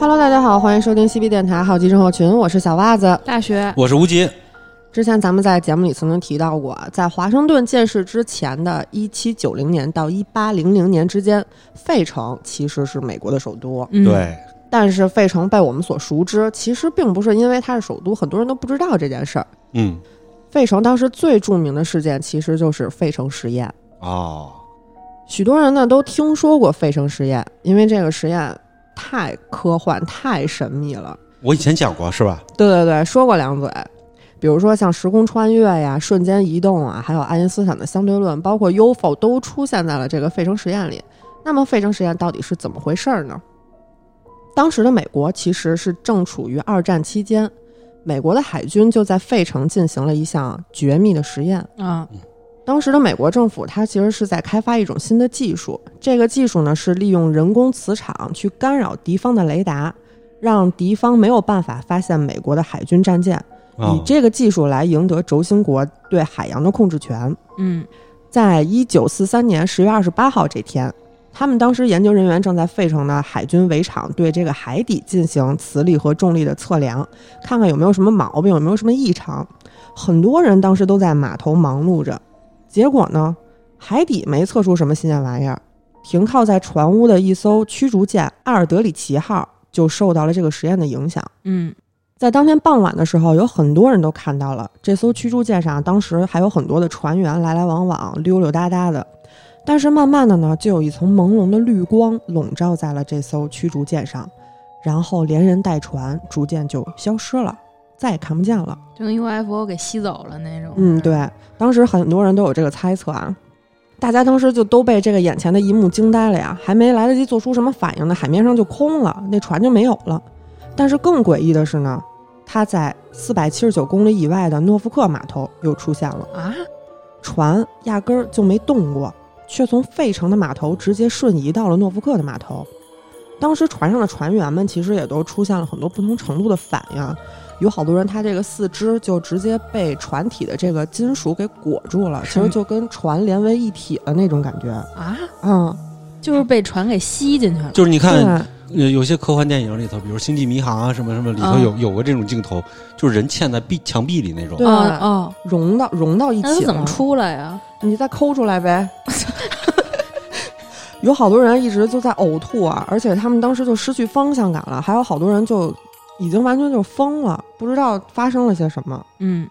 Hello，大家好，欢迎收听西 B 电台好奇症候群，我是小袜子。大学我是吴杰，之前咱们在节目里曾经提到过，在华盛顿建市之前的1790年到1800年之间，费城其实是美国的首都。嗯，对，但是费城被我们所熟知，其实并不是因为它是首都，很多人都不知道这件事儿。嗯，费城当时最著名的事件其实就是费城实验。哦，许多人呢都听说过费城实验，因为这个实验太科幻、太神秘了。我以前讲过是吧？对对对，说过两嘴。比如说像时空穿越呀、瞬间移动啊，还有爱因斯坦的相对论，包括 UFO 都出现在了这个费城实验里。那么费城实验到底是怎么回事儿呢？当时的美国其实是正处于二战期间，美国的海军就在费城进行了一项绝密的实验。啊，当时的美国政府，它其实是在开发一种新的技术。这个技术呢，是利用人工磁场去干扰敌方的雷达，让敌方没有办法发现美国的海军战舰，以哦，这个技术来赢得轴心国对海洋的控制权。嗯在一九四三年十月二十八号这天，他们当时研究人员正在费城的海军围场对这个海底进行磁力和重力的测量，看看有没有什么毛病，有没有什么异常。很多人当时都在码头忙碌着，结果呢，海底没测出什么新鲜玩意儿。停靠在船坞的一艘驱逐舰“阿尔德里奇号”就受到了这个实验的影响。嗯在当天傍晚的时候，有很多人都看到了这艘驱逐舰上，当时还有很多的船员来来往往、溜溜达达的。但是慢慢的呢，就有一层朦胧的绿光笼罩在了这艘驱逐舰上，然后连人带船逐渐就消失了，再也看不见了。就跟 UFO 给吸走了那种。嗯，对，当时很多人都有这个猜测啊，大家当时就都被这个眼前的一幕惊呆了呀，还没来得及做出什么反应呢，海面上就空了，那船就没有了。但是更诡异的是呢，它在四百七十九公里以外的诺福克码头又出现了，啊，船压根儿就没动过，却从费城的码头直接瞬移到了诺福克的码头。当时船上的船员们其实也都出现了很多不同程度的反应啊，有好多人他这个四肢就直接被船体的这个金属给裹住了，其实就跟船连为一体的那种感觉。啊，嗯，就是被船给吸进去了。就是你看，有些科幻电影里头，比如《星际迷航》啊什么什么里头啊有有过这种镜头，就是人嵌在壁墙壁里那种对。哦哦，融到融到一起了。那怎么出来呀？你再抠出来呗。有好多人一直就在呕吐啊，而且他们当时就失去方向感了，还有好多人就已经完全就疯了，不知道发生了些什么。嗯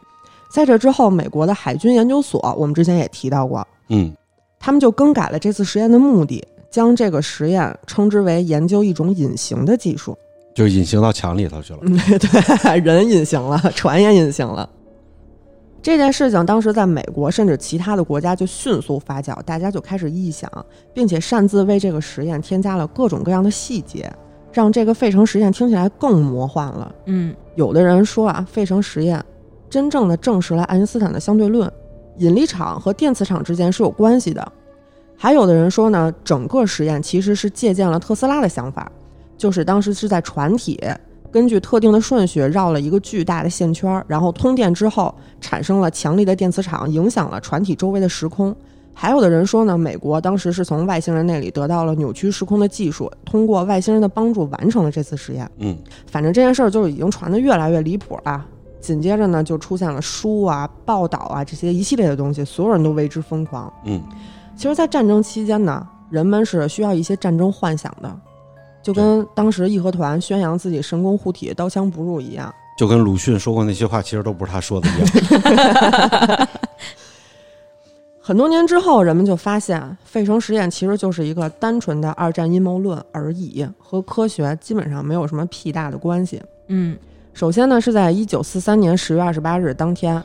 在这之后，美国的海军研究所，我们之前也提到过，嗯，他们就更改了这次实验的目的，将这个实验称之为研究一种隐形的技术。就隐形到墙里头去了。嗯，对，人隐形了，船也隐形了。这件事情当时在美国甚至其他的国家就迅速发酵，大家就开始臆想，并且擅自为这个实验添加了各种各样的细节，让这个费城实验听起来更魔幻了。嗯有的人说啊，费城实验真正的证实了爱因斯坦的相对论，引力场和电磁场之间是有关系的。还有的人说呢，整个实验其实是借鉴了特斯拉的想法，就是当时是在船体根据特定的顺序绕了一个巨大的线圈，然后通电之后产生了强力的电磁场，影响了船体周围的时空。还有的人说呢，美国当时是从外星人那里得到了扭曲时空的技术，通过外星人的帮助完成了这次实验。嗯，反正这件事儿就是已经传得越来越离谱了。紧接着呢，就出现了书啊、报道啊这些一系列的东西，所有人都为之疯狂。嗯，其实，在战争期间呢，人们是需要一些战争幻想的，就跟当时义和团宣扬自己神功护体、刀枪不入一样。就跟鲁迅说过那些话，其实都不是他说的一样。很多年之后，人们就发现费城实验其实就是一个单纯的二战阴谋论而已，和科学基本上没有什么屁大的关系。嗯首先呢，是在一九四三年十月二十八日当天，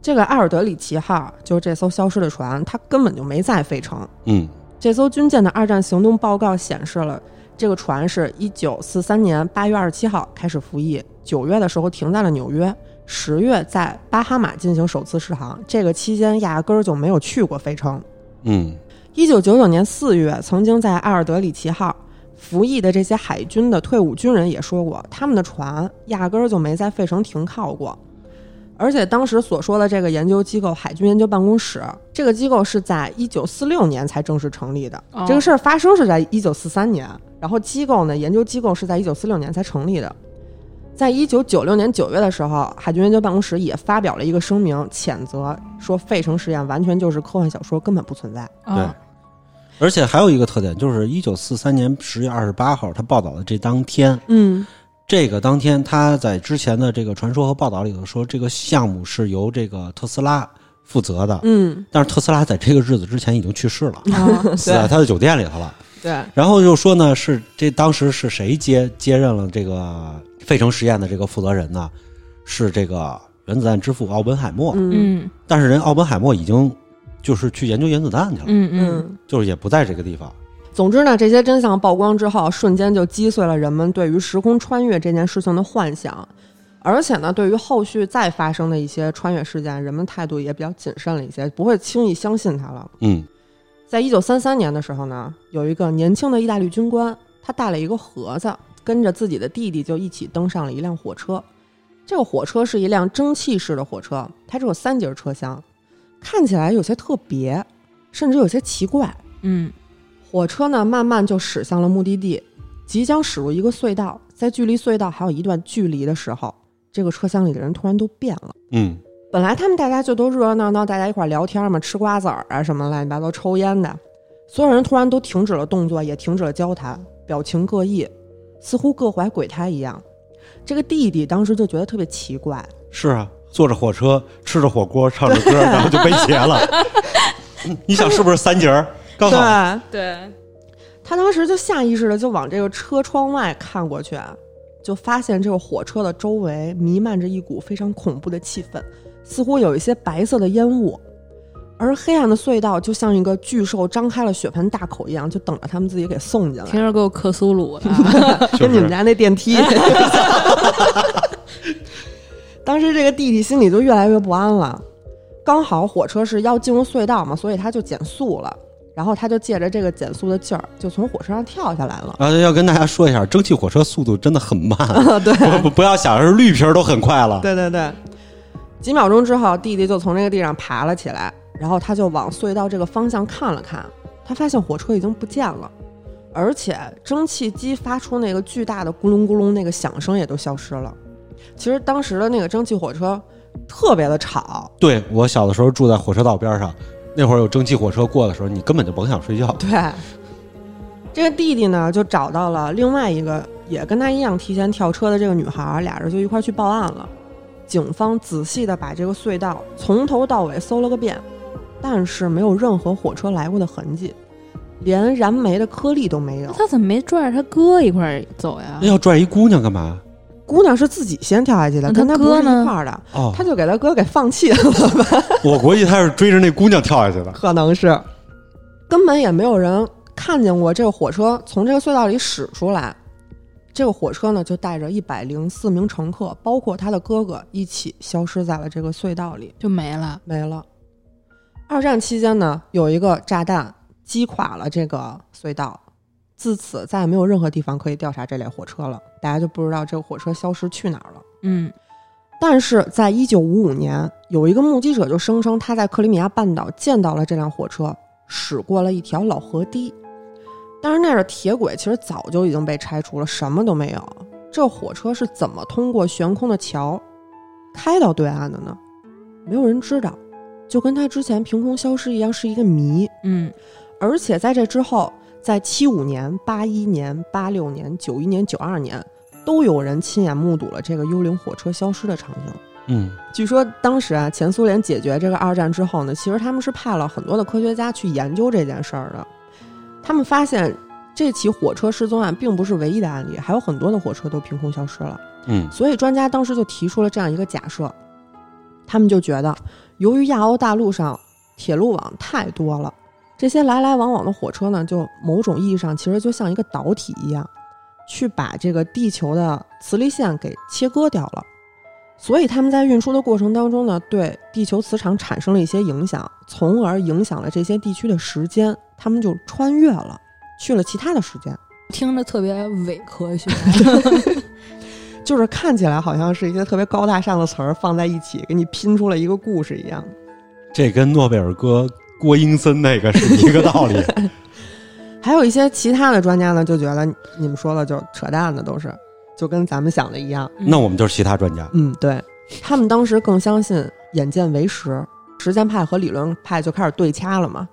这个阿尔德里奇号，就是这艘消失的船，它根本就没在费城。嗯这艘军舰的二战行动报告显示了，这个船是一九四三年八月二十七号开始服役，九月的时候停在了纽约，十月在巴哈马进行首次试航。这个期间压根儿就没有去过费城。嗯一九九九年四月，曾经在阿尔德里奇号服役的这些海军的退伍军人也说过，他们的船压根儿就没在费城停靠过。而且当时所说的这个研究机构海军研究办公室，这个机构是在一九四六年才正式成立的。哦这个事儿发生是在一九四三年，然后机构呢，研究机构是在一九四六年才成立的。在一九九六年九月的时候，海军研究办公室也发表了一个声明，谴责说费城实验完全就是科幻小说，根本不存在。对。而且还有一个特点，就是一九四三年十月二十八号，他报道的这当天，嗯。这个当天他在之前的这个传说和报道里头说，这个项目是由这个特斯拉负责的，嗯，但是特斯拉在这个日子之前已经去世了，啊死在他的酒店里头了。对，然后就说呢，是这当时是谁接接任了这个费城实验的这个负责人呢？是这个原子弹之父奥本海默。嗯嗯但是人奥本海默已经就是去研究原子弹去了，嗯嗯嗯。就是也不在这个地方。总之呢，这些真相曝光之后，瞬间就击碎了人们对于时空穿越这件事情的幻想。而且呢，对于后续再发生的一些穿越事件，人们态度也比较谨慎了一些，不会轻易相信它了。嗯在一九三三年的时候呢，有一个年轻的意大利军官，他带了一个盒子，跟着自己的弟弟就一起登上了一辆火车。这个火车是一辆蒸汽式的火车，它只有三节车厢，看起来有些特别，甚至有些奇怪。嗯火车呢，慢慢就驶向了目的地，即将驶入一个隧道，在距离隧道还有一段距离的时候，这个车厢里的人突然都变了。嗯本来他们大家就都热热闹闹，大家一块儿聊天嘛，吃瓜子儿啊什么乱七八糟，抽烟的，所有人突然都停止了动作，也停止了交谈，表情各异，似乎各怀鬼胎一样。这个弟弟当时就觉得特别奇怪，是啊，坐着火车，吃着火锅，唱着歌，然后就被劫 了。嗯你想是不是三节儿？刚好。对，对，他当时就下意识的就往这个车窗外看过去，就发现这个火车的周围弥漫着一股非常恐怖的气氛，似乎有一些白色的烟雾，而黑暗的隧道就像一个巨兽张开了血盆大口一样，就等着他们自己给送进来，听着够克苏鲁的啊。跟你们家那电梯。当时这个弟弟心里就越来越不安了，刚好火车是要进入隧道嘛，所以他就减速了。然后他就借着这个减速的劲儿，就从火车上跳下来了。啊，要跟大家说一下，蒸汽火车速度真的很慢，啊对不不不要想是绿皮儿都很快了。对对对，几秒钟之后，弟弟就从这个地上爬了起来，然后他就往隧道这个方向看了看，他发现火车已经不见了，而且蒸汽机发出那个巨大的咕隆咕隆那个响声也都消失了。其实当时的那个蒸汽火车特别的吵，对我小的时候住在火车道边上，那会儿有蒸汽火车过的时候，你根本就甭想睡觉。对，这个弟弟呢就找到了另外一个也跟他一样提前跳车的这个女孩，俩人就一块儿去报案了。警方仔细的把这个隧道从头到尾搜了个遍，但是没有任何火车来过的痕迹，连燃煤的颗粒都没有。他怎么没拽着他哥一块儿走呀那？要拽一姑娘干嘛？姑娘是自己先跳下去的，跟他哥呢一块儿的，哦，他就给他哥给放弃了吧？我估计他是追着那姑娘跳下去的。可能是，根本也没有人看见过这个火车从这个隧道里驶出来。这个火车呢，就带着一百零四名乘客，包括他的哥哥，一起消失在了这个隧道里，就没了。没了。二战期间呢，有一个炸弹击垮了这个隧道，自此再也没有任何地方可以调查这列火车了，大家就不知道这个火车消失去哪儿了。嗯但是在一九五五年，有一个目击者就声称他在克里米亚半岛见到了这辆火车驶过了一条老河堤，但是那儿的铁轨其实早就已经被拆除了，什么都没有。这火车是怎么通过悬空的桥开到对岸的呢？没有人知道，就跟他之前凭空消失一样，是一个谜。嗯而且在这之后，在七五年、八一年、八六年、九一年、九二年，都有人亲眼目睹了这个幽灵火车消失的场景。嗯据说当时啊，前苏联解决这个二战之后呢，其实他们是派了很多的科学家去研究这件事儿的。他们发现这起火车失踪案并不是唯一的案例，还有很多的火车都凭空消失了。嗯所以专家当时就提出了这样一个假设，他们就觉得，由于亚欧大陆上铁路网太多了，这些来来往往的火车呢，就某种意义上其实就像一个导体一样，去把这个地球的磁力线给切割掉了。所以他们在运输的过程当中呢，对地球磁场产生了一些影响，从而影响了这些地区的时间，他们就穿越了，去了其他的时间。听着特别伪科学。就是看起来好像是一些特别高大上的词儿放在一起，给你拼出了一个故事一样。这跟诺贝尔哥郭英森那个是一个道理。还有一些其他的专家呢，就觉得你们说的就扯淡的，都是就跟咱们想的一样。那我们就是其他专家。嗯，对他们当时更相信眼见为实，实践派和理论派就开始对掐了嘛。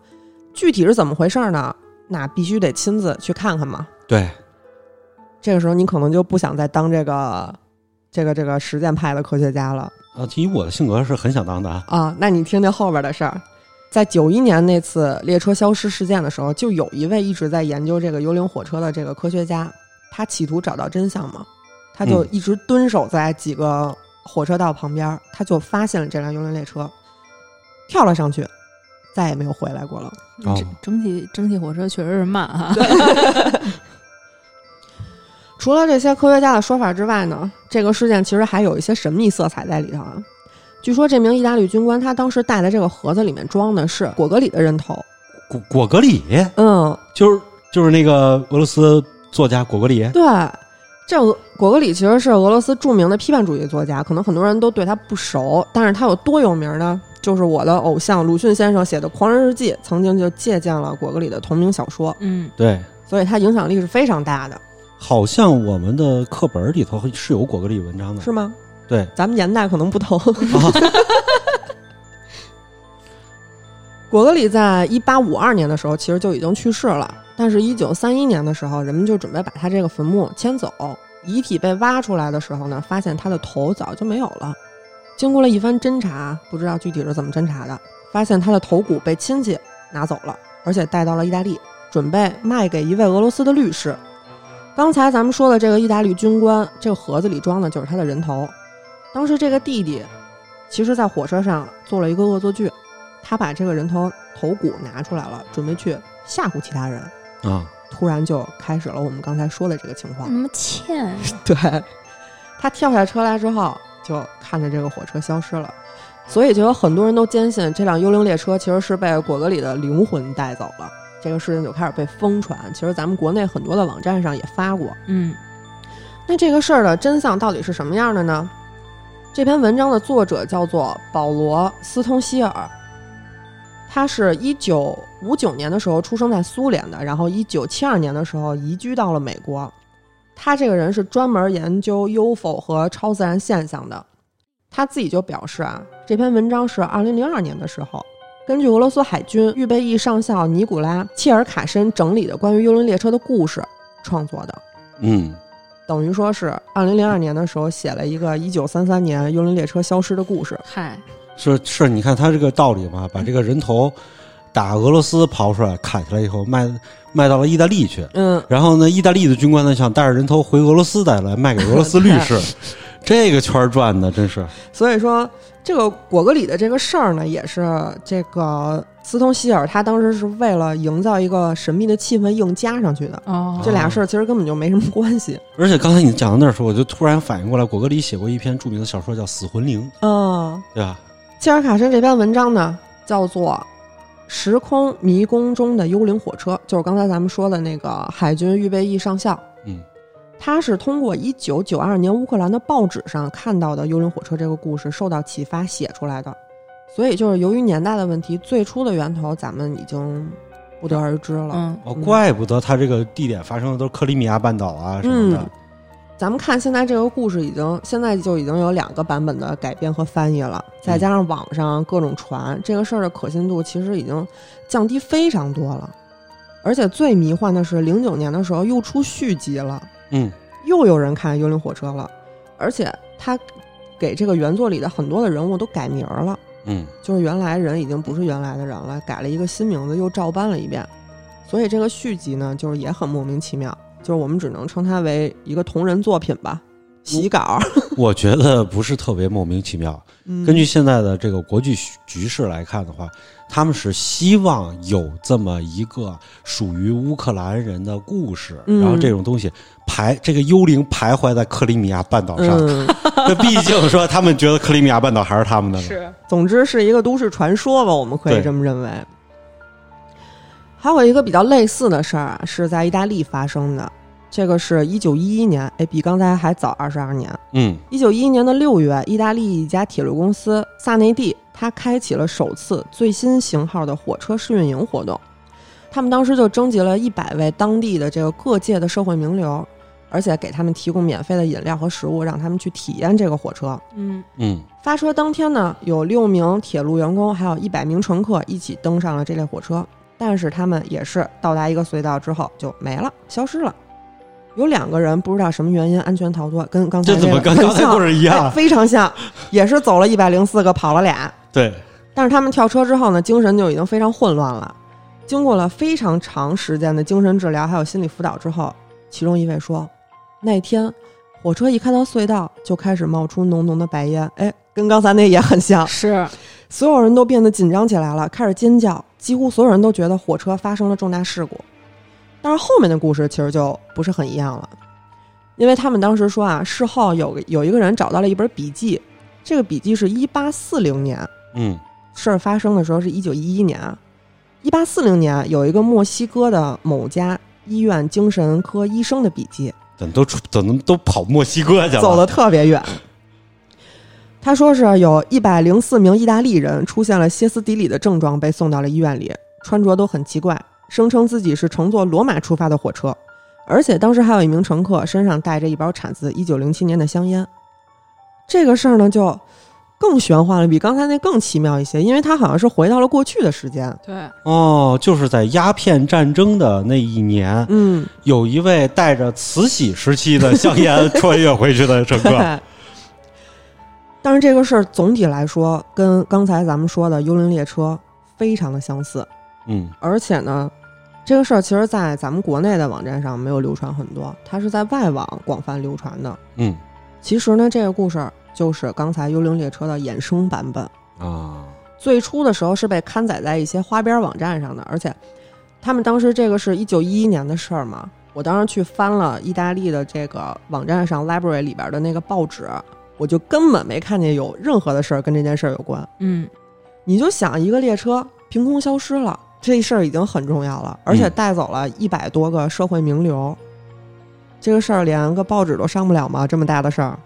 具体是怎么回事呢？那必须得亲自去看看嘛。对，这个时候你可能就不想再当这个这个这个实践派的科学家了啊，以我的性格是很想当的啊。啊。那你听听后边的事儿，在九一年那次列车消失事件的时候，就有一位一直在研究这个幽灵火车的这个科学家，他企图找到真相嘛，他就嗯一直蹲守在几个火车道旁边，他就发现了这辆幽灵列车，跳了上去，再也没有回来过了。蒸汽蒸汽火车确实是慢哈。除了这些科学家的说法之外呢，这个事件其实还有一些神秘色彩在里头啊。据说这名意大利军官他当时带的这个盒子里面装的是果戈里的人头，果果戈里嗯，就是就是那个俄罗斯作家果戈里。对，这俄果戈里其实是俄罗斯著名的批判主义作家，可能很多人都对他不熟，但是他有多有名呢？就是我的偶像鲁迅先生写的《狂人日记》，曾经就借鉴了果戈里的同名小说，嗯，对，所以他影响力是非常大的，好像我们的课本里头是有果戈里文章的。是吗？对，咱们年代可能不同。啊，果戈里在一八五二年的时候其实就已经去世了，但是，一九三一年的时候，人们就准备把他这个坟墓迁走。遗体被挖出来的时候呢，发现他的头早就没有了。经过了一番侦查，不知道具体是怎么侦查的，发现他的头骨被亲戚拿走了，而且带到了意大利，准备卖给一位俄罗斯的律师。刚才咱们说的这个意大利军官，这个盒子里装的就是他的人头。当时这个弟弟，其实在火车上做了一个恶作剧，他把这个人头头骨拿出来了，准备去吓唬其他人。啊，突然就开始了我们刚才说的这个情况。那么欠呀，对，他跳下车来之后，就看着这个火车消失了，所以就有很多人都坚信这辆幽灵列车其实是被果戈里的灵魂带走了。这个事情就开始被疯传，其实咱们国内很多的网站上也发过。嗯那这个事儿的真相到底是什么样的呢？这篇文章的作者叫做保罗·斯通希尔，他是一九五九年的时候出生在苏联的，然后一九七二年的时候移居到了美国。他这个人是专门研究 UFO 和超自然现象的。他自己就表示啊，这篇文章是二零零二年的时候，根据俄罗斯海军预备役上校尼古拉·切尔卡申整理的关于幽灵列车的故事创作的。嗯，等于说是二零零二年的时候写了一个一九三三年幽灵列车消失的故事。嗨，是是，你看他这个道理嘛，把这个人头打俄罗斯刨出来，砍下来以后卖卖到了意大利去，嗯，然后呢，意大利的军官呢想带着人头回俄罗斯再来卖给俄罗斯律师，这个圈儿转的真是，所以说这个果戈里的这个事儿呢，也是这个斯通希尔他当时是为了营造一个神秘的气氛硬加上去的。哦，这俩事儿其实根本就没什么关系。而且刚才你讲到那儿的时候，我就突然反应过来，果戈里写过一篇著名的小说叫《死魂灵》，嗯，对吧？切尔卡申这篇文章呢，叫做《时空迷宫中的幽灵火车》，就是刚才咱们说的那个海军预备役上校。嗯，他是通过一九九二年乌克兰的报纸上看到的幽灵火车这个故事受到启发写出来的，所以就是由于年代的问题，最初的源头咱们已经不得而知了。嗯哦，怪不得他这个地点发生的都是克里米亚半岛啊什么的嗯。咱们看现在这个故事已经现在就已经有两个版本的改编和翻译了，再加上网上各种传，这个事儿的可信度其实已经降低非常多了。而且最迷幻的是，零九年的时候又出续集了，嗯，又有人看《幽灵火车》了，而且他给这个原作里的很多的人物都改名儿了，嗯，就是原来人已经不是原来的人了，改了一个新名字，又照搬了一遍。所以这个续集呢，就是也很莫名其妙，就是我们只能称它为一个同人作品吧，洗稿。我觉得不是特别莫名其妙。嗯根据现在的这个国际局势来看的话，他们是希望有这么一个属于乌克兰人的故事，嗯然后这种东西徘这个幽灵徘徊在克里米亚半岛上。嗯，这毕竟说他们觉得克里米亚半岛还是他们的呢。是总之是一个都市传说吧，我们可以这么认为。还有一个比较类似的事儿啊，是在意大利发生的，这个是一九一一年，哎，比刚才还早二十二年。嗯一九一一年的六月，意大利一家铁路公司萨内蒂，它开启了首次最新型号的火车试运营活动。他们当时就征集了一百位当地的这个各界的社会名流，而且给他们提供免费的饮料和食物，让他们去体验这个火车。嗯嗯发车当天呢，有六名铁路员工，还有一百名乘客一起登上了这列火车，但是他们也是到达一个隧道之后就没了，消失了。有两个人不知道什么原因安全逃脱，跟刚才这怎么个很跟刚才一样？非常像，也是走了一百零四个，跑了俩。对，但是他们跳车之后呢，精神就已经非常混乱了。经过了非常长时间的精神治疗还有心理辅导之后，其中一位说，那天火车一开到隧道就开始冒出浓浓的白烟，哎，跟刚才那也很像。是所有人都变得紧张起来了，开始尖叫，几乎所有人都觉得火车发生了重大事故。但是后面的故事其实就不是很一样了，因为他们当时说啊，事后有个有一个人找到了一本笔记，这个笔记是一八四零年，嗯事儿发生的时候是一九一一年啊，一八四零年有一个墨西哥的某家医院精神科医生的笔记，怎么都出怎么都跑墨西哥去了？走的特别远。他说是有一百零四名意大利人出现了歇斯底里的症状，被送到了医院里，穿着都很奇怪，声称自己是乘坐罗马出发的火车，而且当时还有一名乘客身上带着一包产自一九零七年的香烟。这个事儿呢，就更玄幻了，比刚才那更奇妙一些，因为他好像是回到了过去的时间。对，哦，就是在鸦片战争的那一年，嗯，有一位带着慈禧时期的香烟穿越回去的乘客。对。但是这个事儿总体来说，跟刚才咱们说的幽灵列车非常的相似，嗯而且呢，这个事儿其实在咱们国内的网站上没有流传很多，它是在外网广泛流传的。嗯其实呢，这个故事就是刚才幽灵列车的衍生版本。啊，最初的时候是被刊载在一些花边网站上的，而且他们当时这个是一九一一年的事儿嘛，我当时去翻了意大利的这个网站上 library 里边的那个报纸，我就根本没看见有任何的事儿跟这件事儿有关。嗯你就想一个列车凭空消失了，这事儿已经很重要了，而且嗯带走了一百多个社会名流，这个事儿连个报纸都上不了吗？这么大的事儿，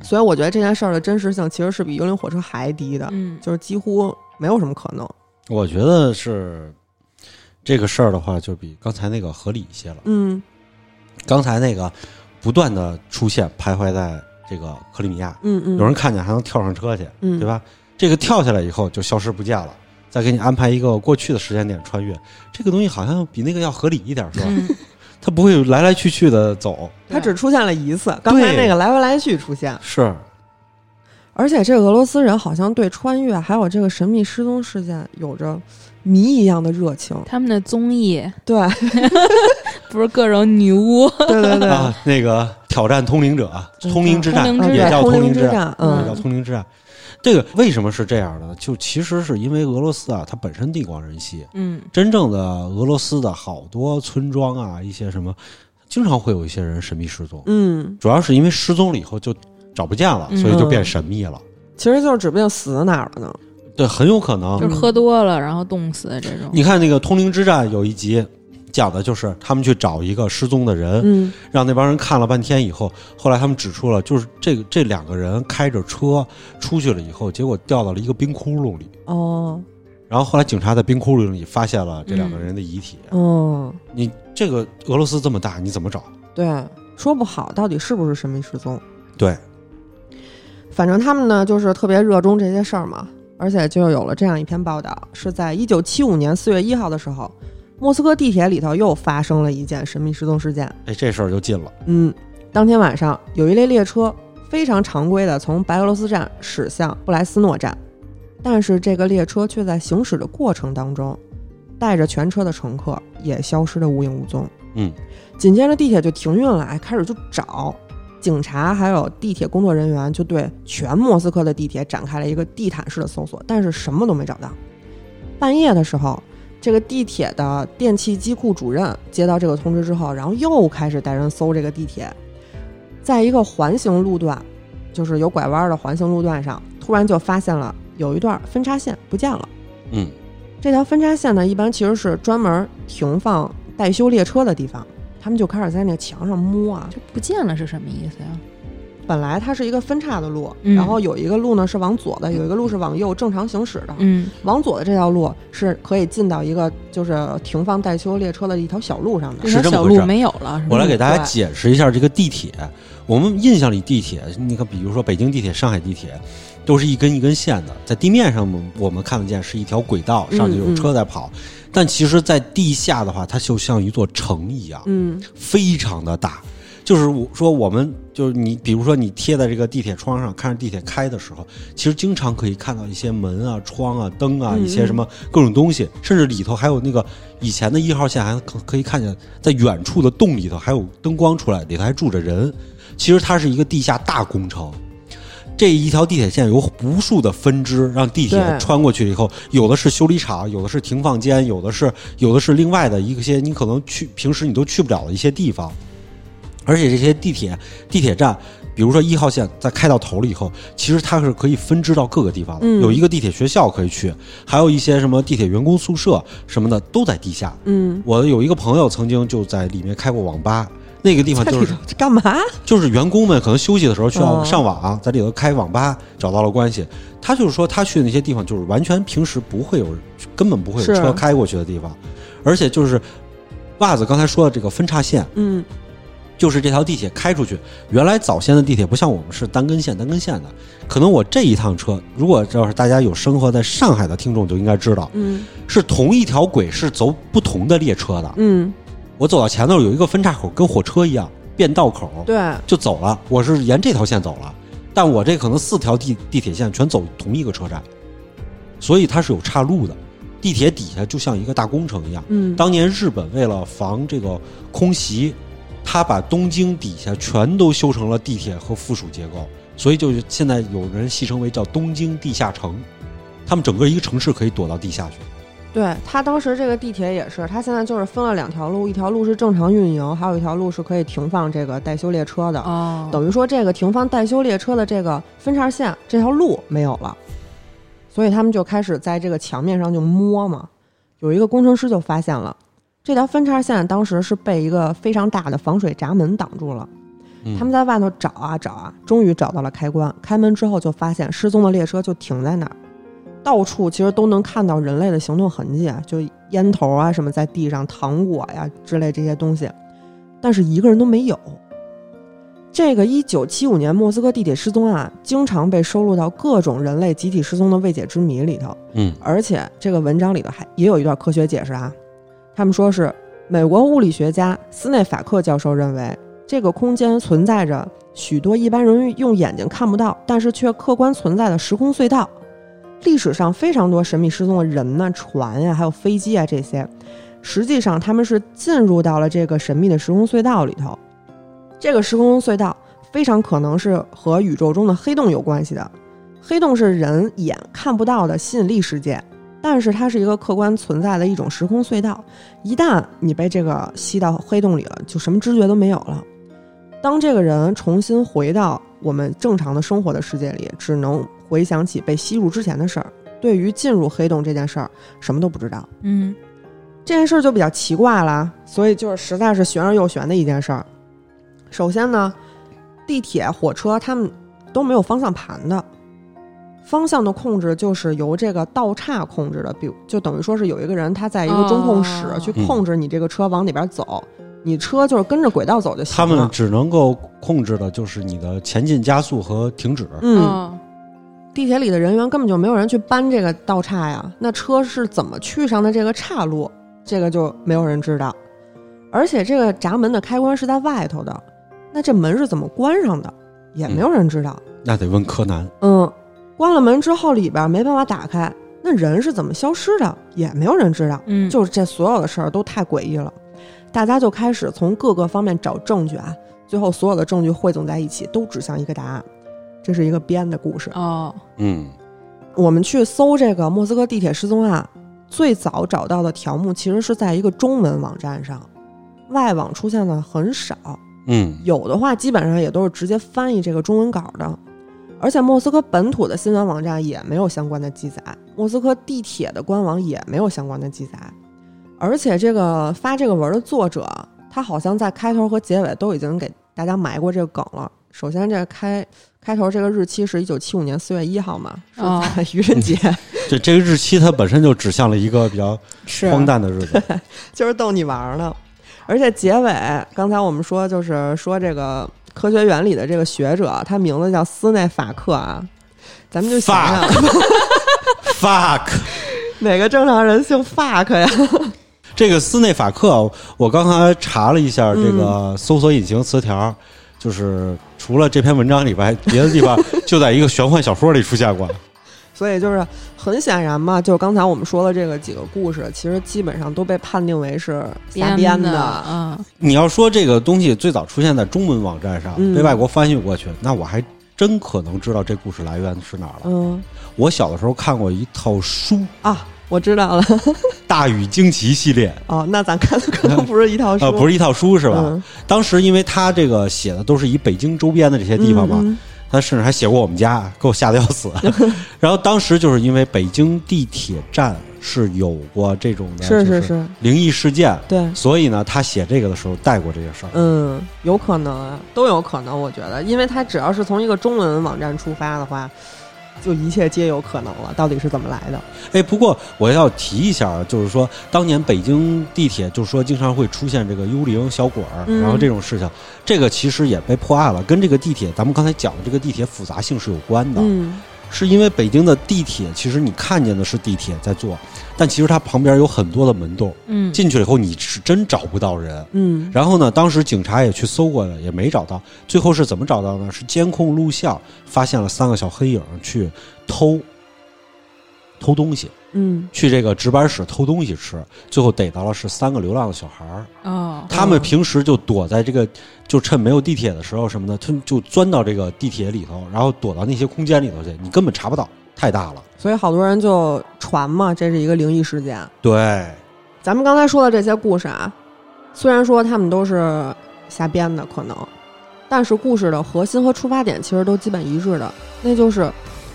所以我觉得这件事儿的真实性其实是比幽灵火车还低的，嗯，就是几乎没有什么可能。我觉得是这个事儿的话，就比刚才那个合理一些了。嗯刚才那个不断的出现徘徊在这个克里米亚，嗯嗯，有人看见还能跳上车去，嗯对吧？这个跳下来以后就消失不见了，再给你安排一个过去的时间点穿越，这个东西好像比那个要合理一点，是吧？嗯。它不会来来去去的走，它只出现了一次，刚才那个来回来去出现，是。而且这个俄罗斯人好像对穿越还有这个神秘失踪事件有着谜一样的热情。他们的综艺。对。不是各种女巫，对对对，啊，那个挑战通灵者，嗯通灵之战通灵之战。也叫通灵灵之战，嗯。叫通灵之战。这个为什么是这样的？就其实是因为俄罗斯啊，它本身地广人稀，嗯真正的俄罗斯的好多村庄啊，一些什么，经常会有一些人神秘失踪，嗯，主要是因为失踪了以后就找不见了，嗯所以就变神秘了。其实就是指不定死在哪儿了呢。对，很有可能。就是喝多了然后冻死这种。你看那个《通灵之战》有一集，讲的就是他们去找一个失踪的人，嗯让那帮人看了半天以后，后来他们指出了，就是这个这两个人开着车出去了以后，结果掉到了一个冰窟窿里。哦然后后来警察在冰窟窿里发现了这两个人的遗体。哦，你这个俄罗斯这么大，你怎么找？对，说不好到底是不是神秘失踪。对，反正他们呢就是特别热衷这些事儿嘛，而且就有了这样一篇报道，是在一九七五年四月一号的时候，莫斯科地铁里头又发生了一件神秘失踪事件。哎，这事儿就进了。嗯，当天晚上有一列列车非常常规的从白俄罗斯站驶向布莱斯诺站，但是这个列车却在行驶的过程当中，带着全车的乘客也消失的无影无踪。嗯，紧接着地铁就停运了，哎，开始就找。警察还有地铁工作人员就对全莫斯科的地铁展开了一个地毯式的搜索，但是什么都没找到。半夜的时候，这个地铁的电气机库主任接到这个通知之后，然后又开始带人搜这个地铁，在一个环形路段，就是有拐弯的环形路段上，突然就发现了有一段分叉线不见了。嗯这条分叉线呢，一般其实是专门停放待修列车的地方。他们就开始在那个墙上摸啊。就不见了是什么意思呀？本来它是一个分叉的路，嗯然后有一个路呢是往左的，有一个路是往右正常行驶的。嗯往左的这条路是可以进到一个就是停放待修列车的一条小路上的。这条小是这么回事路没有了，我来给大家解释一下这个地铁。我们印象里地铁，你看，比如说北京地铁、上海地铁，都是一根一根线的，在地面上我们看得见是一条轨道，上去有车在跑。但其实，在地下的话，它就像一座城一样，嗯非常的大。就是我说，我们就是你，比如说你贴在这个地铁窗上，看着地铁开的时候，其实经常可以看到一些门啊、窗啊、灯啊，嗯一些什么各种东西，甚至里头还有那个以前的一号线，还可可以看见在远处的洞里头还有灯光出来，里头还住着人。其实它是一个地下大工程。这一条地铁线有无数的分支，让地铁穿过去以后，有的是修理厂，有的是停放间，有的是有的是另外的一些你可能去平时你都去不了的一些地方。而且这些地铁地铁站，比如说一号线在开到头了以后，其实它是可以分支到各个地方的。嗯有一个地铁学校可以去，还有一些什么地铁员工宿舍什么的都在地下。嗯，我有一个朋友曾经就在里面开过网吧，那个地方就是干嘛？就是员工们可能休息的时候需要哦上网，在里头开网吧找到了关系。他就是说，他去的那些地方就是完全平时不会有，根本不会有车开过去的地方，而且就是袜子刚才说的这个分叉线，嗯就是这条地铁开出去。原来早先的地铁不像我们是单根线单根线的，可能我这一趟车，如果要是大家有生活在上海的听众就应该知道，嗯是同一条轨是走不同的列车的。嗯，我走到前头有一个分叉口，跟火车一样变道口，对，就走了。我是沿这条线走了，但我这可能四条地地铁线全走同一个车站，所以它是有岔路的。地铁底下就像一个大工程一样。嗯当年日本为了防这个空袭，他把东京底下全都修成了地铁和附属结构，所以就现在有人戏称为叫东京地下城。他们整个一个城市可以躲到地下去。对他当时这个地铁也是，他现在就是分了两条路，一条路是正常运营，还有一条路是可以停放这个待修列车的。哦，等于说这个停放待修列车的这个分叉线这条路没有了，所以他们就开始在这个墙面上就摸嘛。有一个工程师就发现了，这条分叉线当时是被一个非常大的防水闸门挡住了。嗯他们在外头找啊找啊，终于找到了开关。开门之后就发现失踪的列车就停在那儿，到处其实都能看到人类的行动痕迹啊，就烟头啊什么在地上、糖果呀、之类这些东西，但是一个人都没有。这个一九七五年莫斯科地铁失踪案，经常被收录到各种人类集体失踪的未解之谜里头。嗯而且这个文章里头还也有一段科学解释啊，他们说是美国物理学家斯内法克教授认为，这个空间存在着许多一般人用眼睛看不到，但是却客观存在的时空隧道。历史上非常多神秘失踪的人呐、船呀、还有飞机啊这些，实际上他们是进入到了这个神秘的时空隧道里头。这个时空隧道非常可能是和宇宙中的黑洞有关系的。黑洞是人眼看不到的吸引力世界，但是它是一个客观存在的一种时空隧道。一旦你被这个吸到黑洞里了，就什么知觉都没有了。当这个人重新回到我们正常的生活的世界里，只能回想起被吸入之前的事儿。对于进入黑洞这件事儿，什么都不知道。嗯这件事儿就比较奇怪了，所以就是实在是玄而又玄的一件事儿。首先呢，地铁、火车他们都没有方向盘的，方向的控制就是由这个道岔控制的，比如就等于说是有一个人他在一个中控室哦去控制你这个车往哪边走，你车就是跟着轨道走就行了。他们只能够控制的就是你的前进、加速和停止。嗯，哦地铁里的人员根本就没有人去搬这个道岔呀，那车是怎么去上的这个岔路，这个就没有人知道。而且这个闸门的开关是在外头的，那这门是怎么关上的，也没有人知道。那得问柯南。嗯，关了门之后里边没办法打开，那人是怎么消失的，也没有人知道。嗯，就是这所有的事儿都太诡异了，大家就开始从各个方面找证据啊，最后所有的证据汇总在一起，都指向一个答案，这是一个编的故事。哦，嗯我们去搜这个莫斯科地铁失踪案，最早找到的条目其实是在一个中文网站上，外网出现的很少，嗯有的话基本上也都是直接翻译这个中文稿的。而且莫斯科本土的新闻网站也没有相关的记载，莫斯科地铁的官网也没有相关的记载。而且这个发这个文的作者他好像在开头和结尾都已经给大家埋过这个梗了。首先，这开开头这个日期是一九七五年四月一号嘛，是哦在愚人节，这这个日期它本身就指向了一个比较荒诞的日子。就是逗你玩儿呢。而且结尾，刚才我们说就是说这个科学原理的这个学者，他名字叫斯内法克啊，咱们就想想。fuck，哪个正常人姓 fuck 呀？这个斯内法克，我刚才查了一下这嗯。个搜索引擎词条，就是除了这篇文章以外，别的地方就在一个玄幻小说里出现过。所以就是很显然嘛，就是刚才我们说的这个几个故事，其实基本上都被判定为是瞎编的，嗯，你要说这个东西最早出现在中文网站上，嗯被外国翻译过去，那我还真可能知道这故事来源是哪儿了。嗯我小的时候看过一套书，《啊，我知道了。大禹惊奇》系列，哦，那咱看的可能不是一套 书，呃，不是一套书是吧？嗯当时因为他这个写的都是以北京周边的这些地方嘛，嗯他甚至还写过我们家，给我吓得要死。然后当时就是因为北京地铁站是有过这种的，是是是，灵异事件，对，所以呢，他写这个的时候带过这个事儿。嗯，有可能啊，都有可能，我觉得，因为他只要是从一个中文网站出发的话，就一切皆有可能了。到底是怎么来的？哎，不过我要提一下啊，就是说当年北京地铁就是说经常会出现这个幽灵小鬼儿，嗯然后这种事情，这个其实也被破案了，跟这个地铁咱们刚才讲的这个地铁复杂性是有关的。嗯是因为北京的地铁，其实你看见的是地铁在做，但其实它旁边有很多的门洞，嗯，进去了以后你是真找不到人。嗯然后呢，当时警察也去搜过了，也没找到。最后是怎么找到呢？是监控录像发现了三个小黑影去偷偷东西，嗯去这个值班室偷东西吃，最后逮到了是三个流浪的小孩儿。哦，他们平时就躲在这个，就趁没有地铁的时候什么的，他们就钻到这个地铁里头，然后躲到那些空间里头去，你根本查不到，太大了。所以好多人就传嘛，这是一个灵异事件。对，咱们刚才说的这些故事啊，虽然说他们都是瞎编的，可能，但是故事的核心和出发点其实都基本一致的，那就是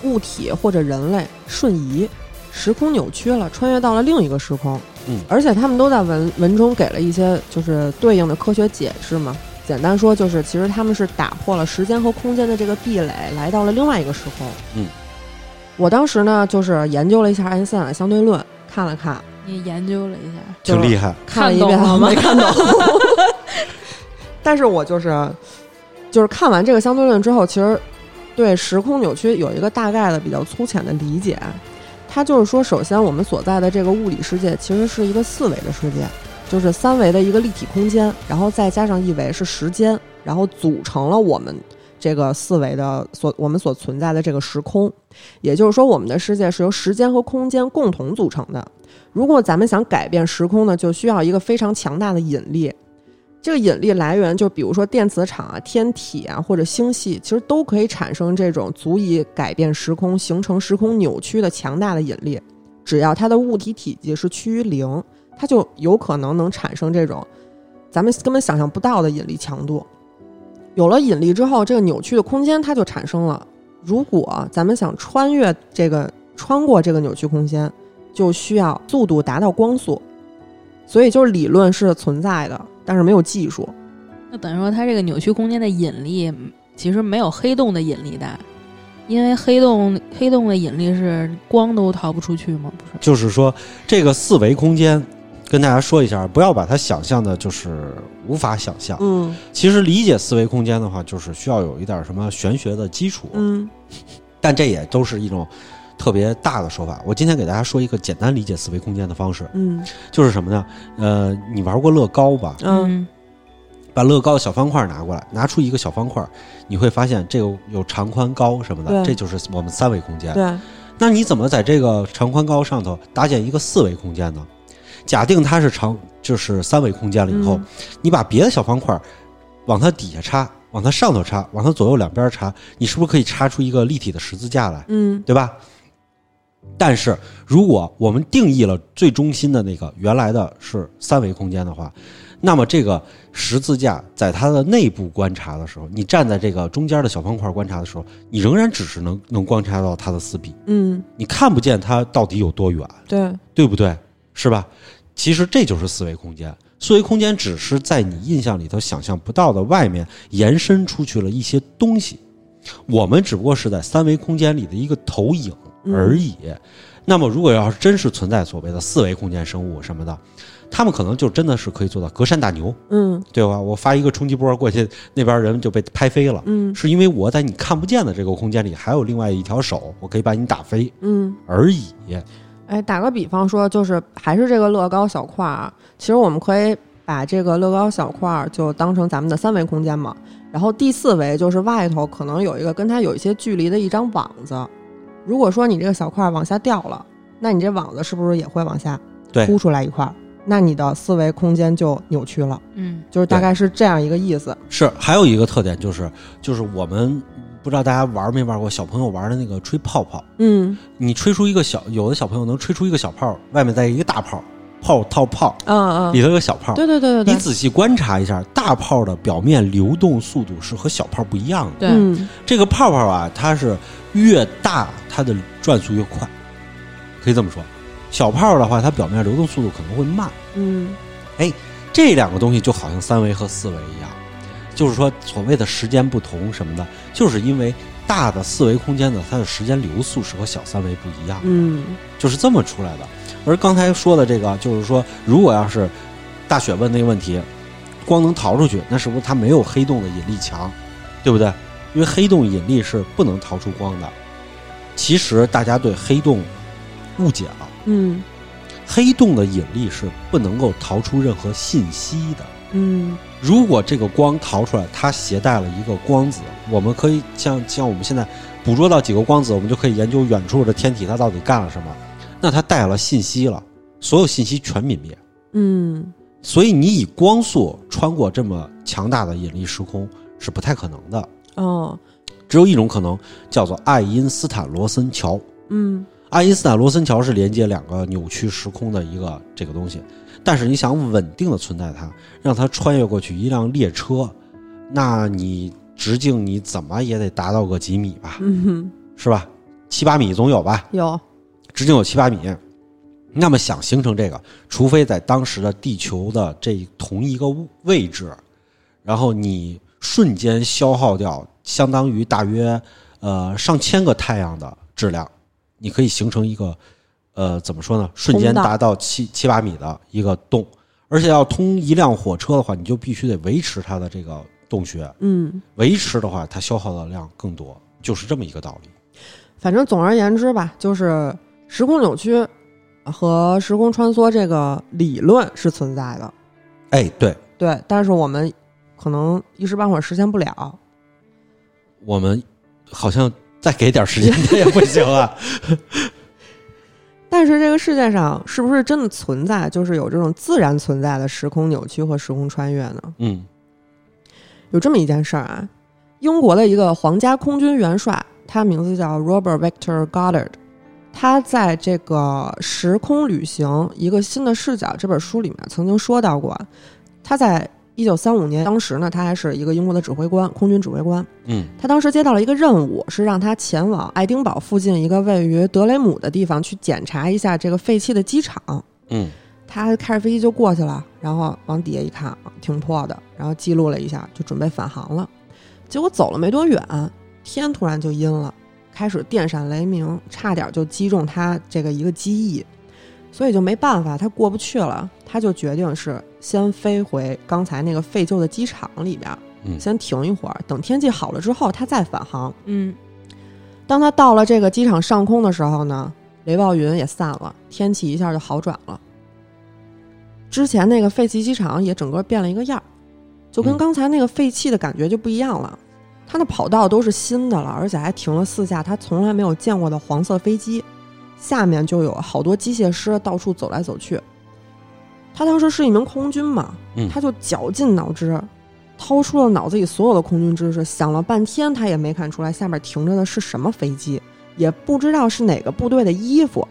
物体或者人类瞬移，时空扭曲了，穿越到了另一个时空。嗯而且他们都在文文中给了一些就是对应的科学解释嘛。简单说就是，其实他们是打破了时间和空间的这个壁垒，来到了另外一个时空。嗯，我当时呢就是研究了一下爱因斯坦的相对论，看了看，你研究了一下，挺厉害。看了一遍没看懂。但是我就是就是看完这个相对论之后，其实对时空扭曲有一个大概的比较粗浅的理解。它就是说，首先我们所在的这个物理世界其实是一个四维的世界，就是三维的一个立体空间，然后再加上一维是时间，然后组成了我们这个四维的所我们所存在的这个时空。也就是说，我们的世界是由时间和空间共同组成的。如果咱们想改变时空呢，就需要一个非常强大的引力。这个引力来源就比如说电磁场啊、天体啊或者星系，其实都可以产生这种足以改变时空、形成时空扭曲的强大的引力。只要它的物体体积是趋于零，它就有可能能产生这种咱们根本想象不到的引力强度。有了引力之后，这个扭曲的空间它就产生了。如果咱们想穿越这个、穿过这个扭曲空间，就需要速度达到光速。所以就是理论是存在的，但是没有技术。那等于说它这个扭曲空间的引力其实没有黑洞的引力大，因为黑洞黑洞的引力是光都逃不出去吗？不是？就是说，这个四维空间，跟大家说一下，不要把它想象的就是无法想象。嗯其实理解四维空间的话，就是需要有一点什么玄学的基础，嗯但这也都是一种特别大的说法。我今天给大家说一个简单理解四维空间的方式，嗯就是什么呢？呃，你玩过乐高吧？嗯把乐高的小方块拿过来，拿出一个小方块，你会发现这个有长宽高什么的，这就是我们三维空间。对，那你怎么在这个长宽高上头搭建一个四维空间呢？假定它是长，就是三维空间了以后，嗯你把别的小方块往它底下插，往它上头插，往它左右两边插，你是不是可以插出一个立体的十字架来？嗯对吧？但是如果我们定义了最中心的那个原来的是三维空间的话，那么这个十字架在它的内部观察的时候，你站在这个中间的小方块观察的时候，你仍然只是能能观察到它的四壁，嗯，你看不见它到底有多远，对，对不对？是吧？其实这就是四维空间。四维空间只是在你印象里头想象不到的外面延伸出去了一些东西，我们只不过是在三维空间里的一个投影而已。那么，如果要是真是存在所谓的四维空间生物什么的，他们可能就真的是可以做到隔山打牛，嗯对吧？我发一个冲击波过去，那边人就被拍飞了，嗯是因为我在你看不见的这个空间里还有另外一条手，我可以把你打飞嗯。而已。哎，打个比方说，就是还是这个乐高小块儿，其实我们可以把这个乐高小块儿就当成咱们的三维空间嘛。然后第四维就是外头可能有一个跟它有一些距离的一张网子。如果说你这个小块儿往下掉了，那你这网子是不是也会往下凸出来一块儿？那你的思维空间就扭曲了，嗯。就是大概是这样一个意思。是，还有一个特点就是，就是我们不知道大家玩没玩过小朋友玩的那个吹泡泡，嗯。你吹出一个小，有的小朋友能吹出一个小泡，外面再一个大泡，泡套泡，嗯嗯，里头有个小泡。对对对对对，你仔细观察一下，大泡的表面流动速度是和小泡不一样的。对，嗯这个泡泡啊，它是越大，它的转速越快，可以这么说。小泡的话，它表面流动速度可能会慢。嗯哎这两个东西就好像三维和四维一样，就是说所谓的时间不同什么的，就是因为大的四维空间呢，它的时间流速是和小三维不一样，嗯就是这么出来的。而刚才说的这个，就是说，如果要是大雪问那个问题，光能逃出去，那是不是它没有黑洞的引力强，对不对？因为黑洞引力是不能逃出光的。其实大家对黑洞误解了。嗯黑洞的引力是不能够逃出任何信息的。嗯如果这个光逃出来，它携带了一个光子，我们可以像像我们现在捕捉到几个光子，我们就可以研究远处的天体它到底干了什么。那它带了信息了，所有信息全泯灭。嗯所以你以光速穿过这么强大的引力时空是不太可能的，哦只有一种可能，叫做爱因斯坦罗森桥。嗯爱因斯坦罗森桥是连接两个扭曲时空的一个这个东西，但是你想稳定的存在它，让它穿越过去一辆列车，那你直径你怎么也得达到个几米吧，嗯，是吧？七八米总有吧，有直径有七八米。那么想形成这个，除非在当时的地球的这同一个位置，然后你瞬间消耗掉相当于大约呃上千个太阳的质量，你可以形成一个呃怎么说呢？瞬间达到七七八米的一个洞，而且要通一辆火车的话，你就必须得维持它的这个洞穴，嗯。维持的话，它消耗的量更多，就是这么一个道理。反正总而言之吧，就是时空扭曲和时空穿梭这个理论是存在的，哎，对对，但是我们可能一时半会儿实现不了。我们好像再给点时间它 也不行啊。但是这个世界上是不是真的存在，就是有这种自然存在的时空扭曲和时空穿越呢？嗯有这么一件事儿啊，英国的一个皇家空军元帅，他名字叫 Robert Victor Goddard，他在这个《时空旅行：一个新的视角》这本书里面曾经说到过，他在一九三五年，当时呢，他还是一个英国的指挥官，空军指挥官。嗯他当时接到了一个任务，是让他前往爱丁堡附近一个位于德雷姆的地方去检查一下这个废弃的机场。嗯他开着飞机就过去了，然后往底下一看，挺破的，然后记录了一下，就准备返航了。结果走了没多远，天突然就阴了，开始电闪雷鸣，差点就击中他这个一个机翼，所以就没办法，他过不去了，他就决定是先飞回刚才那个废旧的机场里边，嗯先停一会儿，等天气好了之后，他再返航。嗯当他到了这个机场上空的时候呢，雷暴云也散了，天气一下就好转了。之前那个废弃机场也整个变了一个样儿，就跟嗯刚才那个废弃的感觉就不一样了。它的跑道都是新的了，而且还停了四架他从来没有见过的黄色飞机，下面就有好多机械师到处走来走去。他当时是一名空军嘛，嗯他就绞尽脑汁，掏出了脑子里所有的空军知识，想了半天，他也没看出来下面停着的是什么飞机，也不知道是哪个部队的衣服。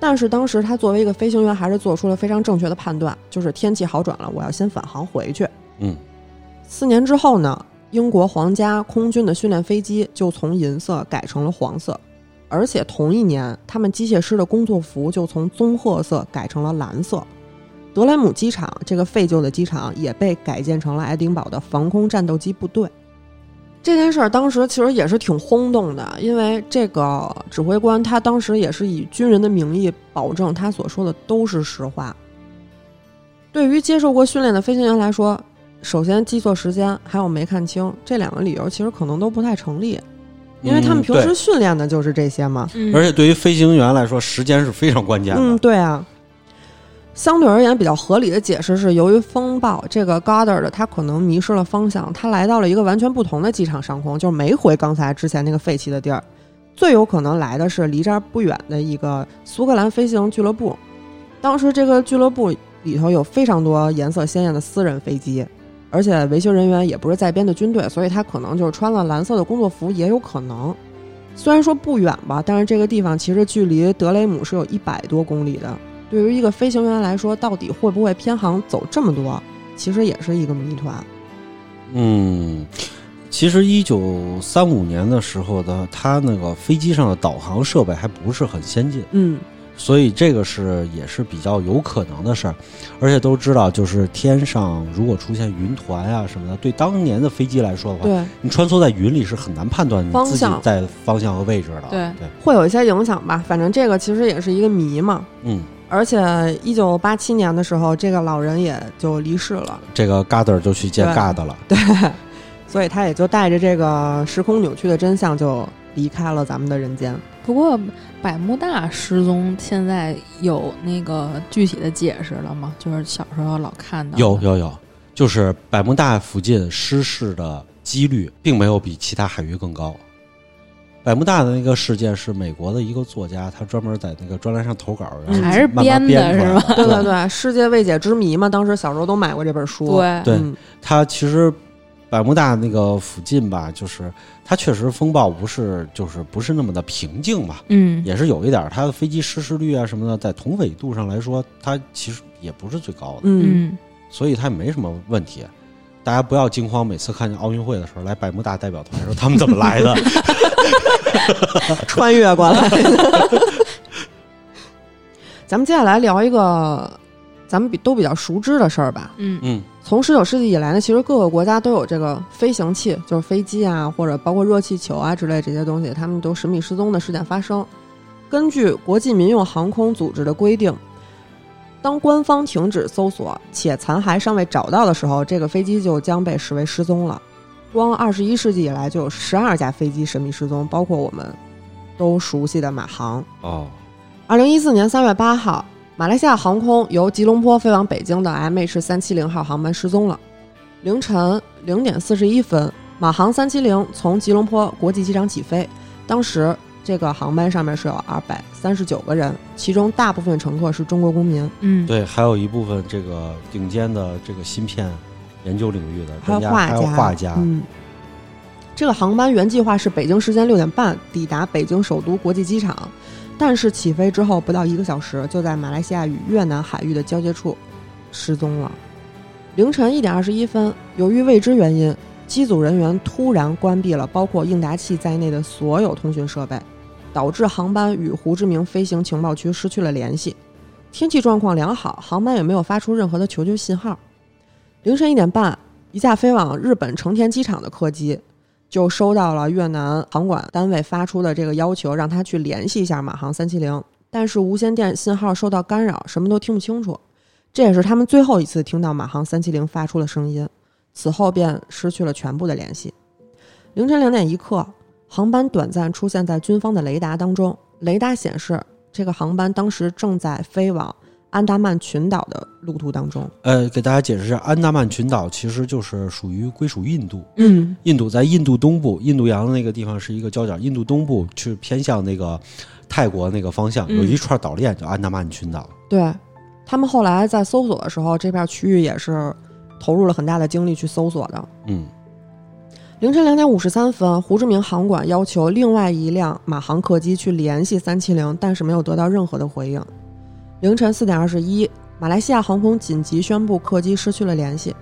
但是当时他作为一个飞行员，还是做出了非常正确的判断，就是天气好转了，我要先返航回去。嗯四年之后呢，英国皇家空军的训练飞机就从银色改成了黄色，而且同一年，他们机械师的工作服就从棕褐色改成了蓝色。德雷姆机场这个废旧的机场也被改建成了爱丁堡的防空战斗机部队。这件事儿当时其实也是挺轰动的，因为这个指挥官他当时也是以军人的名义保证他所说的都是实话。对于接受过训练的飞行员来说，首先记错时间还有没看清这两个理由其实可能都不太成立，因为他们嗯平时训练的就是这些嘛。嗯而且对于飞行员来说，时间是非常关键的。嗯，对啊。相对而言比较合理的解释是，由于风暴，这个 Goddard 他可能迷失了方向，他来到了一个完全不同的机场上空，就是没回刚才之前那个废弃的地儿，最有可能来的是离这儿不远的一个苏格兰飞行俱乐部。当时这个俱乐部里头有非常多颜色鲜艳的私人飞机，而且维修人员也不是在编的军队，所以他可能就是穿了蓝色的工作服，也有可能。虽然说不远吧，但是这个地方其实距离德雷姆是有一百多公里的。对于一个飞行员来说，到底会不会偏航走这么多，其实也是一个谜团。嗯，其实一九三五年的时候的，他那个飞机上的导航设备还不是很先进，嗯所以这个是也是比较有可能的事儿。而且都知道，就是天上如果出现云团啊什么的，对当年的飞机来说的话，对，你穿梭在云里是很难判断你自己在方向和位置的。对对，会有一些影响吧。反正这个其实也是一个谜嘛。嗯，而且一九八七年的时候，这个老人也就离世了，这个 Gardner 就去见对 God 了。对，所以他也就带着这个时空扭曲的真相就离开了咱们的人间。不过百慕大失踪现在有那个具体的解释了吗？就是小时候老看到的有有有，就是百慕大附近失事的几率并没有比其他海域更高。百慕大的那个事件是美国的一个作家，他专门在那个专栏上投稿，然后嗯还是编的是吧对对对，世界未解之谜嘛，当时小时候都买过这本书。对对嗯它其实百慕大那个附近吧，就是它确实风暴不是就是不是那么的平静吧，嗯也是有一点儿它的飞机失事率啊什么的，在同纬度上来说，它其实也不是最高的，嗯，嗯所以它也没什么问题。大家不要惊慌，每次看见奥运会的时候来百慕大代表团说他们怎么来的，穿越过来的。咱们接下来聊一个咱们比都比较熟知的事儿吧。嗯嗯从十九世纪以来呢，其实各个国家都有这个飞行器，就是飞机啊，或者包括热气球啊之类这些东西，他们都神秘失踪的事件发生。根据国际民用航空组织的规定，当官方停止搜索且残骸尚未找到的时候，这个飞机就将被视为失踪了。光二十一世纪以来就有十二架飞机神秘失踪，包括我们都熟悉的马航。哦二零一四年三月八号，马来西亚航空由吉隆坡飞往北京的 MH 三七零号航班失踪了。凌晨零点四十一分，马航三七零从吉隆坡国际机场起飞，当时这个航班上面是有二百三十九个人，其中大部分乘客是中国公民，嗯，对，还有一部分这个顶尖的这个芯片研究领域的专家，还有画家。画家，嗯，这个航班原计划是北京时间六点半抵达北京首都国际机场，但是起飞之后不到一个小时，就在马来西亚与越南海域的交界处失踪了。凌晨一点二十一分，由于未知原因，机组人员突然关闭了包括应答器在内的所有通讯设备，导致航班与胡志明飞行情报区失去了联系。天气状况良好，航班也没有发出任何的求救信号。凌晨一点半，一架飞往日本成田机场的客机就收到了越南航管单位发出的这个要求，让他去联系一下马航三七零，但是无线电信号受到干扰，什么都听不清楚。这也是他们最后一次听到马航三七零发出的声音，此后便失去了全部的联系。凌晨两点一刻，航班短暂出现在军方的雷达当中，雷达显示这个航班当时正在飞往安达曼群岛的路途当中。呃，给大家解释一下，安达曼群岛其实就是属于归属印度，嗯印度在印度东部，印度洋的那个地方是一个交角，印度东部去偏向那个泰国那个方向，嗯有一串岛链叫安达曼群岛。对他们后来在搜索的时候，这片区域也是投入了很大的精力去搜索的。嗯，凌晨两点五十三分，胡志明航管要求另外一辆马航客机去联系三七零，但是没有得到任何的回应。凌晨四点二十一，马来西亚航空紧急宣布客机失去了联系。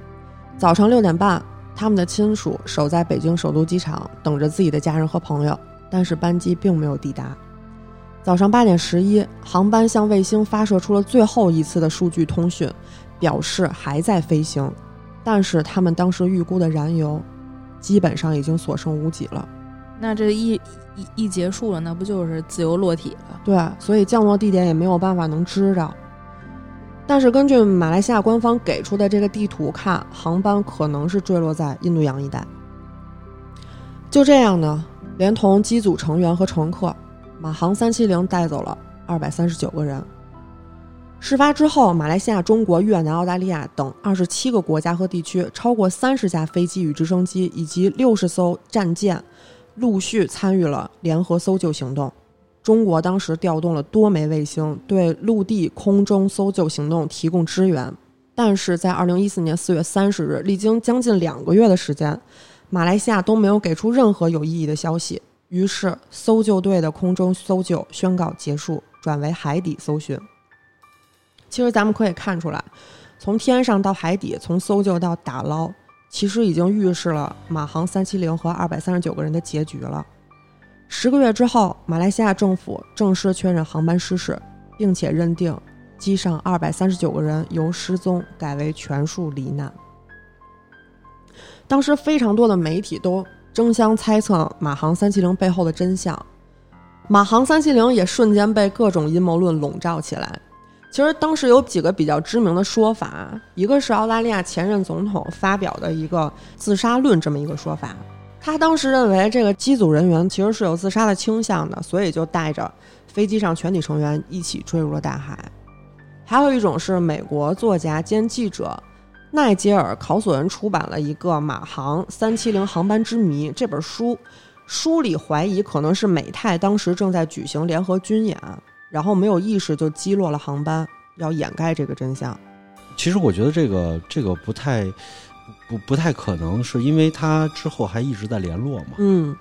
早上六点半，他们的亲属守在北京首都机场，等着自己的家人和朋友，但是班机并没有抵达。早上八点十一，航班向卫星发射出了最后一次的数据通讯，表示还在飞行，但是他们当时预估的燃油基本上已经所剩无几了。那这一一一结束了，那不就是自由落体了？对，所以降落地点也没有办法能知道。但是根据马来西亚官方给出的这个地图看，航班可能是坠落在印度洋一带。就这样呢，连同机组成员和乘客，马航三七零带走了二百三十九个人。事发之后，马来西亚、中国、越南、澳大利亚等二十七个国家和地区，超过三十架飞机与直升机以及六十艘战舰，陆续参与了联合搜救行动。中国当时调动了多枚卫星，对陆地、空中搜救行动提供支援。但是在二零一四年四月三十日，历经将近两个月的时间，马来西亚都没有给出任何有意义的消息。于是，搜救队的空中搜救宣告结束，转为海底搜寻。其实咱们可以看出来，从天上到海底，从搜救到打捞，其实已经预示了马航三七零和二百三十九个人的结局了。十个月之后，马来西亚政府正式确认航班失事，并且认定机上二百三十九个人由失踪改为全数罹难。当时非常多的媒体都争相猜测马航三七零背后的真相，马航三七零也瞬间被各种阴谋论笼罩起来。其实当时有几个比较知名的说法，一个是澳大利亚前任总统发表的一个自杀论这么一个说法，他当时认为这个机组人员其实是有自杀的倾向的，所以就带着飞机上全体成员一起坠入了大海。还有一种是美国作家兼记者奈杰尔·考索恩出版了一个《马航三七零航班之谜》这本书，书里怀疑可能是美泰当时正在举行联合军演。然后没有意识就击落了航班，要掩盖这个真相。其实我觉得这个这个不太不不太可能，是因为他之后还一直在联络嘛。嗯。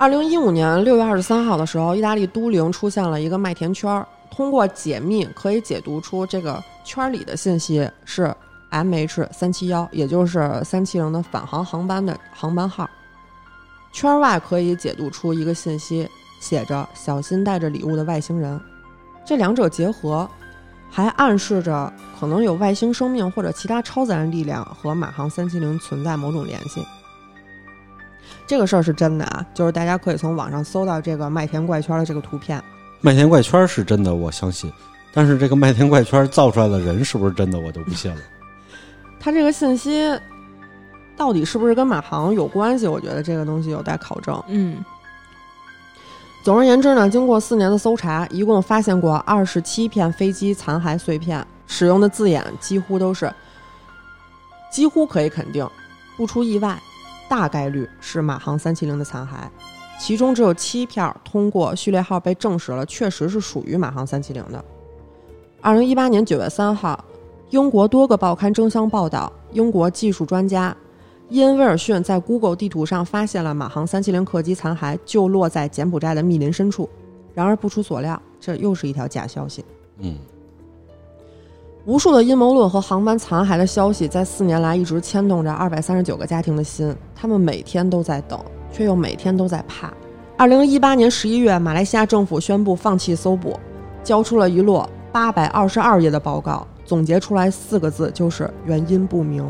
二零一五年六月二十三号的时候，意大利都灵出现了一个麦田圈儿，通过解密可以解读出这个圈里的信息是 M H 三七幺，也就是三七零的返航航班的航班号。圈外可以解读出一个信息。写着“小心带着礼物的外星人”，这两者结合，还暗示着可能有外星生命或者其他超自然力量和马航三七零存在某种联系。这个事儿是真的啊，就是大家可以从网上搜到这个麦田怪圈的这个图片。麦田怪圈是真的，我相信。但是这个麦田怪圈造出来的人是不是真的，我就不信了。他这个信息到底是不是跟马航有关系？我觉得这个东西有待考证。嗯。总而言之呢，经过四年的搜查，一共发现过二十七片飞机残骸碎片，使用的字眼几乎都是，几乎可以肯定，不出意外，大概率是马航三七零的残骸。其中只有七片通过序列号被证实了，确实是属于马航三七零的。二零一八年九月三号，英国多个报刊争相报道，英国技术专家。伊恩·威尔逊在 Google 地图上发现了马航370客机残骸，就落在柬埔寨的密林深处。然而不出所料，这又是一条假消息。嗯，无数的阴谋论和航班残骸的消息，在四年来一直牵动着二百三十九个家庭的心。他们每天都在等，却又每天都在怕。二零一八年十一月，马来西亚政府宣布放弃搜捕，交出了一摞八百二十二页的报告，总结出来四个字，就是原因不明。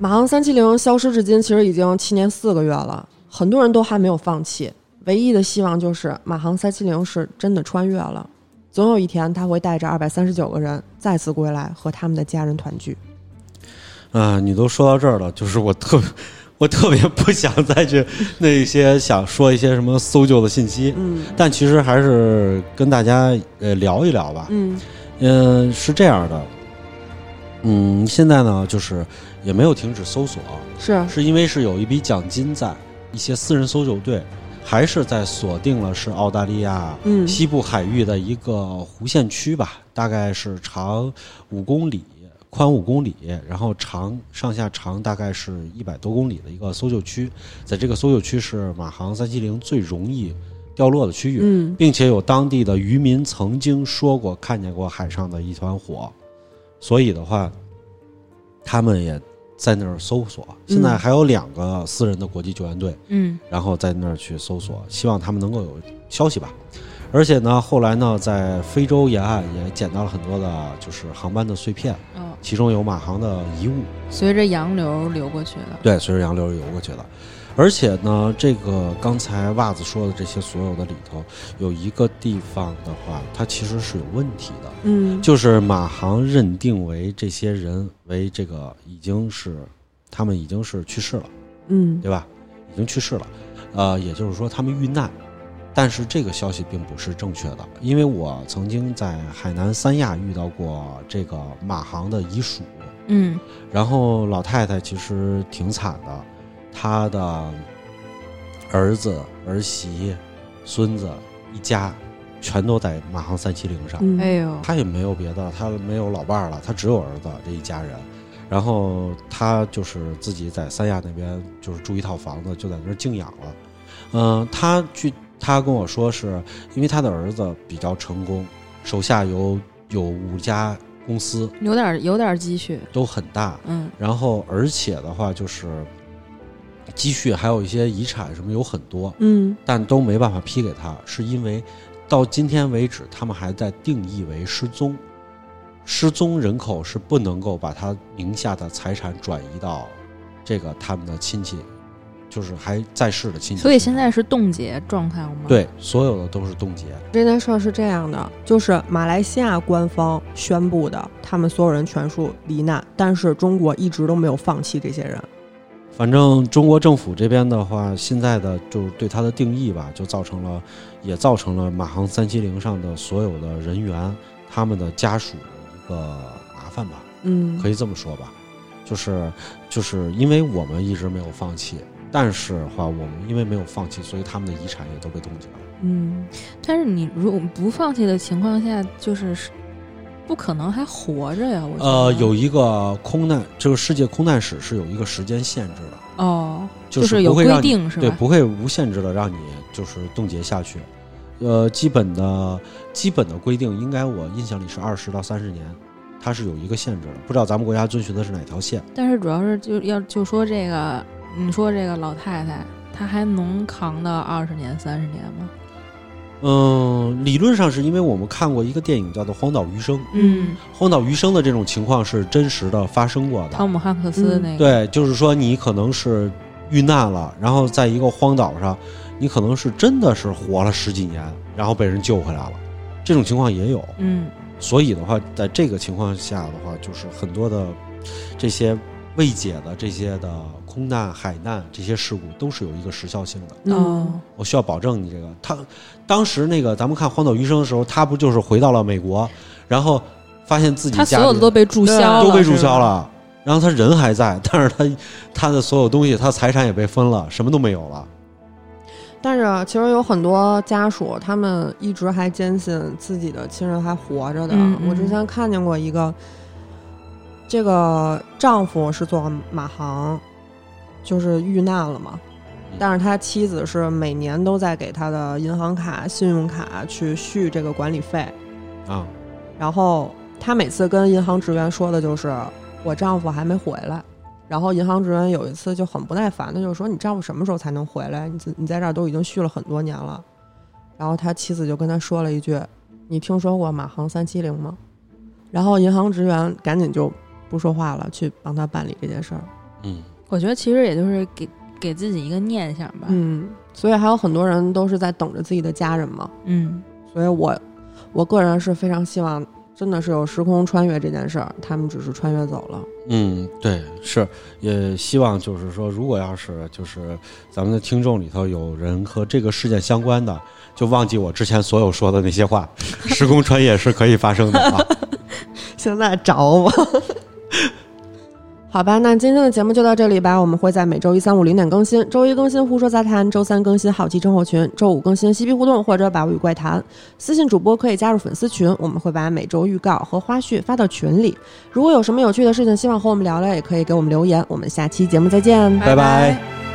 马航三七零消失至今，其实已经七年四个月了，很多人都还没有放弃。唯一的希望就是马航三七零是真的穿越了，总有一天他会带着二百三十九个人再次归来，和他们的家人团聚。啊，你都说到这儿了，就是我特 我特别不想再去那些想说一些什么搜救的信息，嗯，但其实还是跟大家呃聊一聊吧，嗯嗯，是这样的，嗯，现在呢就是。也没有停止搜索，是是因为是有一笔奖金在，一些私人搜救队还是在锁定了是澳大利亚西部海域的一个弧线区吧，大概是长五公里，宽五公里，然后长上下长大概是一百多公里的一个搜救区，在这个搜救区是马航三七零最容易掉落的区域，嗯，并且有当地的渔民曾经说过看见过海上的一团火，所以的话，他们也。在那儿搜索。现在还有两个私人的国际救援队，嗯然后在那儿去搜索，希望他们能够有消息吧。而且呢，后来呢，在非洲沿岸也捡到了很多的，就是航班的碎片，哦，其中有马航的遗物。随着洋流流过去的。对，随着洋流流过去的。而且呢，这个刚才袜子说的这些所有的里头，有一个地方的话，它其实是有问题的，嗯，就是马航认定为这些人为这个已经是他们已经是去世了，嗯对吧？已经去世了，呃，也就是说他们遇难。但是这个消息并不是正确的，因为我曾经在海南三亚遇到过这个马航的遗属，嗯然后老太太其实挺惨的，她的儿子、儿媳、孙子一家全都在马航三七零上。嗯，哎呦，他也没有别的，他没有老伴儿了，他只有儿子这一家人。然后他就是自己在三亚那边就是住一套房子，就在那儿静养了。嗯、她据他跟我说是，因为他的儿子比较成功，手下有有五家公司有点有点积蓄。都很大，嗯然后而且的话就是积蓄还有一些遗产什么有很多，嗯但都没办法批给他，是因为到今天为止，他们还在定义为失踪。失踪人口是不能够把他名下的财产转移到这个他们的亲戚，就是还在世的亲戚。所以现在是冻结状态吗？，对所有的都是冻结。这件事儿是这样的，就是马来西亚官方宣布的，他们所有人全数罹难，但是中国一直都没有放弃这些人。反正中国政府这边的话，现在的就是对它的定义吧，就造成了，也造成了马航三七零上的所有的人员，他们的家属一个麻烦吧，嗯，可以这么说吧，就是就是因为我们一直没有放弃，但是的话，我们因为没有放弃，所以他们的遗产也都被冻结了。嗯，但是你如果不放弃的情况下，就是是不可能还活着呀。我觉得呃，有一个空难，这个世界空难史是有一个时间限制的，哦，就是有规定是吧？对不会无限制的让你就是冻结下去。呃，基本的基本的规定，应该我印象里是二十到三十年，它是有一个限制的。不知道咱们国家遵循的是哪条线？但是主要是就要就说这个，你说这个老太太，她还能扛到二十年、三十年吗？嗯，理论上是因为我们看过一个电影叫做《荒岛余生》，《嗯，荒岛余生》的这种情况是真实的发生过的。汤姆汉克斯的那个，对，就是说你可能是遇难了，然后在一个荒岛上，你可能是真的是活了十几年，然后被人救回来了，这种情况也有。嗯所以的话，在这个情况下的话，就是很多的这些未解的这些的空难、海难这些事故都是有一个时效性的。嗯哦，我需要保证你这个。他当时那个咱们看《荒岛余生》的时候，他不就是回到了美国，然后发现自己他家里所有的都被注销了，都被注。销了，然后他人还在，但是他他的所有东西，他财产也被分了，什么都没有了。但是其实有很多家属，他们一直还坚信自己的亲人还活着的。嗯嗯我之前看见过一个，这个丈夫是做马航，就是遇难了嘛，但是他妻子是每年都在给他的银行卡、信用卡去续这个管理费，啊，然后他每次跟银行职员说的就是我丈夫还没回来。然后银行职员有一次就很不耐烦的就说：“你丈夫什么时候才能回来？你你在这儿都已经续了很多年了。”然后他妻子就跟他说了一句：“你听说过马航三七零吗？”然后银行职员赶紧就不说话了，去帮他办理这件事儿。嗯，我觉得其实也就是给给自己一个念想吧。嗯，所以还有很多人都是在等着自己的家人嘛。嗯所以我我个人是非常希望，真的是有时空穿越这件事儿，他们只是穿越走了。嗯，对，是，也希望就是说，如果要是就是咱们的听众里头有人和这个事件相关的，就忘记我之前所有说的那些话，时空穿越是可以发生的啊。现在找我。好吧，那今天的节目就到这里吧。我们会在每周一、三、五零点更新，周一更新《胡说杂谈》，周三更新《好奇症候群》，周五更新《嬉皮互动》或者《百物语怪谈》。私信主播可以加入粉丝群，我们会把每周预告和花絮发到群里。如果有什么有趣的事情，希望和我们聊聊，也可以给我们留言。我们下期节目再见，拜拜